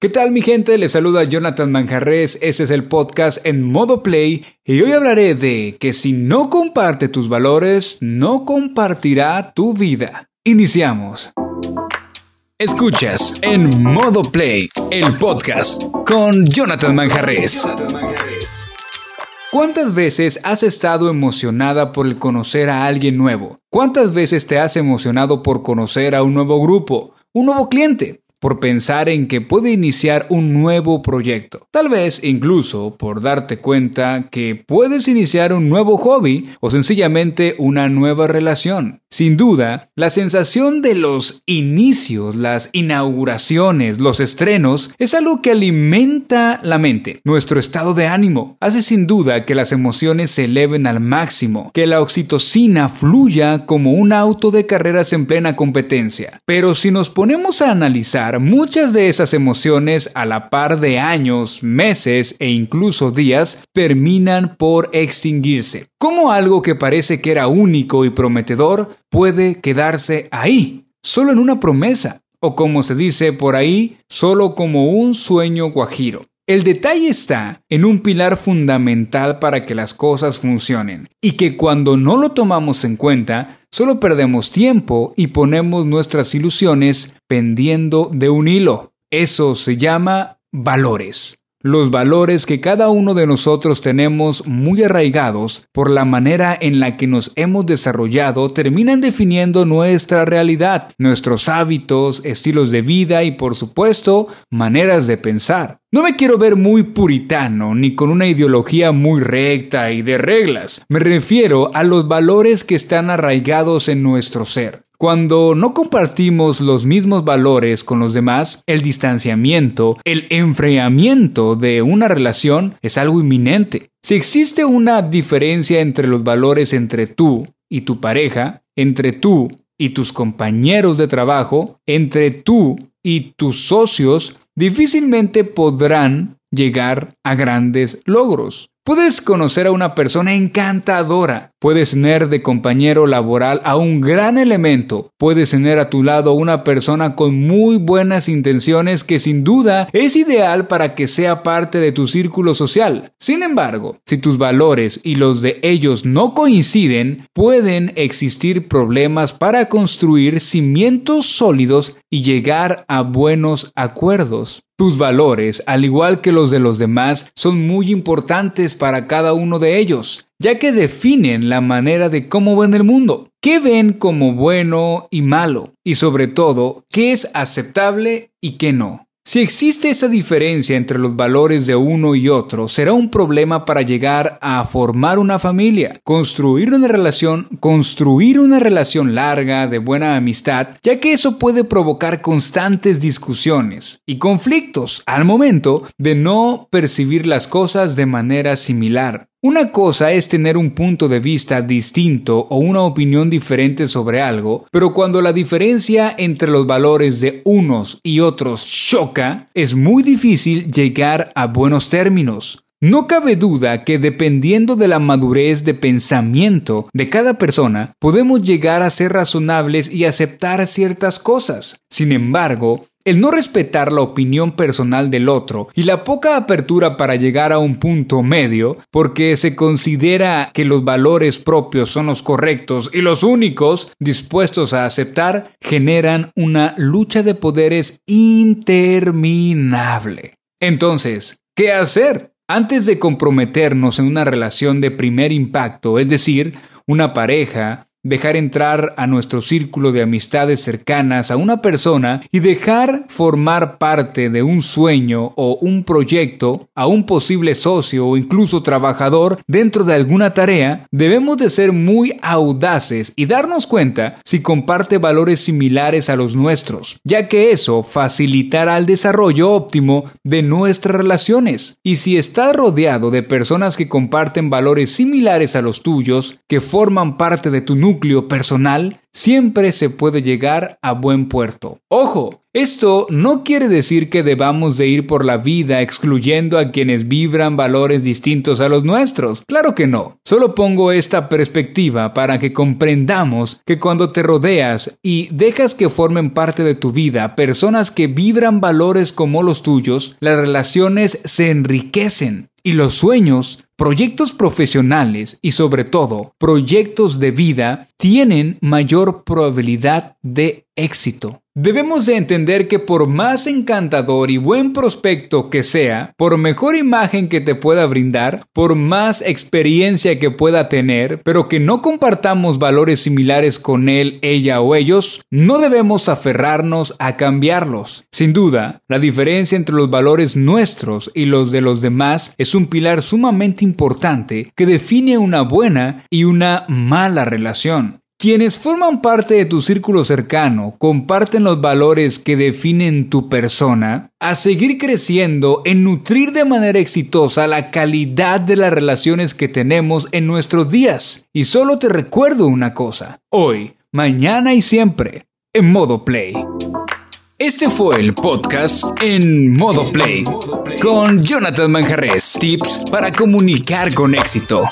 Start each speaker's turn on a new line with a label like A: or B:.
A: ¿Qué tal mi gente? Les saluda Jonathan Manjarres, ese es el podcast en modo play y hoy hablaré de que si no comparte tus valores, no compartirá tu vida. Iniciamos. Escuchas en modo play el podcast con Jonathan Manjarres. ¿Cuántas veces has estado emocionada por el conocer a alguien nuevo? ¿Cuántas veces te has emocionado por conocer a un nuevo grupo, un nuevo cliente? Por pensar en que puede iniciar un nuevo proyecto. Tal vez incluso por darte cuenta que puedes iniciar un nuevo hobby o sencillamente una nueva relación. Sin duda, la sensación de los inicios, las inauguraciones, los estrenos, es algo que alimenta la mente, nuestro estado de ánimo. Hace sin duda que las emociones se eleven al máximo, que la oxitocina fluya como un auto de carreras en plena competencia. Pero si nos ponemos a analizar, muchas de esas emociones a la par de años, meses e incluso días terminan por extinguirse. ¿Cómo algo que parece que era único y prometedor puede quedarse ahí, solo en una promesa? O como se dice por ahí, solo como un sueño guajiro. El detalle está en un pilar fundamental para que las cosas funcionen y que cuando no lo tomamos en cuenta, solo perdemos tiempo y ponemos nuestras ilusiones pendiendo de un hilo. Eso se llama valores los valores que cada uno de nosotros tenemos muy arraigados por la manera en la que nos hemos desarrollado terminan definiendo nuestra realidad, nuestros hábitos, estilos de vida y por supuesto maneras de pensar. No me quiero ver muy puritano ni con una ideología muy recta y de reglas. Me refiero a los valores que están arraigados en nuestro ser. Cuando no compartimos los mismos valores con los demás, el distanciamiento, el enfriamiento de una relación es algo inminente. Si existe una diferencia entre los valores entre tú y tu pareja, entre tú y tus compañeros de trabajo, entre tú y tus socios, difícilmente podrán llegar a grandes logros. Puedes conocer a una persona encantadora, puedes tener de compañero laboral a un gran elemento, puedes tener a tu lado una persona con muy buenas intenciones que sin duda es ideal para que sea parte de tu círculo social. Sin embargo, si tus valores y los de ellos no coinciden, pueden existir problemas para construir cimientos sólidos y llegar a buenos acuerdos. Tus valores, al igual que los de los demás, son muy importantes para cada uno de ellos, ya que definen la manera de cómo ven el mundo, qué ven como bueno y malo, y sobre todo, qué es aceptable y qué no. Si existe esa diferencia entre los valores de uno y otro, será un problema para llegar a formar una familia, construir una relación, construir una relación larga de buena amistad, ya que eso puede provocar constantes discusiones y conflictos al momento de no percibir las cosas de manera similar. Una cosa es tener un punto de vista distinto o una opinión diferente sobre algo, pero cuando la diferencia entre los valores de unos y otros choca, es muy difícil llegar a buenos términos. No cabe duda que dependiendo de la madurez de pensamiento de cada persona, podemos llegar a ser razonables y aceptar ciertas cosas. Sin embargo, el no respetar la opinión personal del otro y la poca apertura para llegar a un punto medio, porque se considera que los valores propios son los correctos y los únicos dispuestos a aceptar, generan una lucha de poderes interminable. Entonces, ¿qué hacer? Antes de comprometernos en una relación de primer impacto, es decir, una pareja, dejar entrar a nuestro círculo de amistades cercanas a una persona y dejar formar parte de un sueño o un proyecto a un posible socio o incluso trabajador dentro de alguna tarea, debemos de ser muy audaces y darnos cuenta si comparte valores similares a los nuestros, ya que eso facilitará el desarrollo óptimo de nuestras relaciones. Y si estás rodeado de personas que comparten valores similares a los tuyos, que forman parte de tu núcleo, núcleo personal, siempre se puede llegar a buen puerto. Ojo, esto no quiere decir que debamos de ir por la vida excluyendo a quienes vibran valores distintos a los nuestros. Claro que no. Solo pongo esta perspectiva para que comprendamos que cuando te rodeas y dejas que formen parte de tu vida personas que vibran valores como los tuyos, las relaciones se enriquecen y los sueños, proyectos profesionales y sobre todo proyectos de vida tienen mayor probabilidad de éxito. Debemos de entender que por más encantador y buen prospecto que sea, por mejor imagen que te pueda brindar, por más experiencia que pueda tener, pero que no compartamos valores similares con él, ella o ellos, no debemos aferrarnos a cambiarlos. Sin duda, la diferencia entre los valores nuestros y los de los demás es un pilar sumamente importante que define una buena y una mala relación. Quienes forman parte de tu círculo cercano comparten los valores que definen tu persona, a seguir creciendo en nutrir de manera exitosa la calidad de las relaciones que tenemos en nuestros días. Y solo te recuerdo una cosa, hoy, mañana y siempre, en modo play. Este fue el podcast en modo play con Jonathan Manjarres. Tips para comunicar con éxito.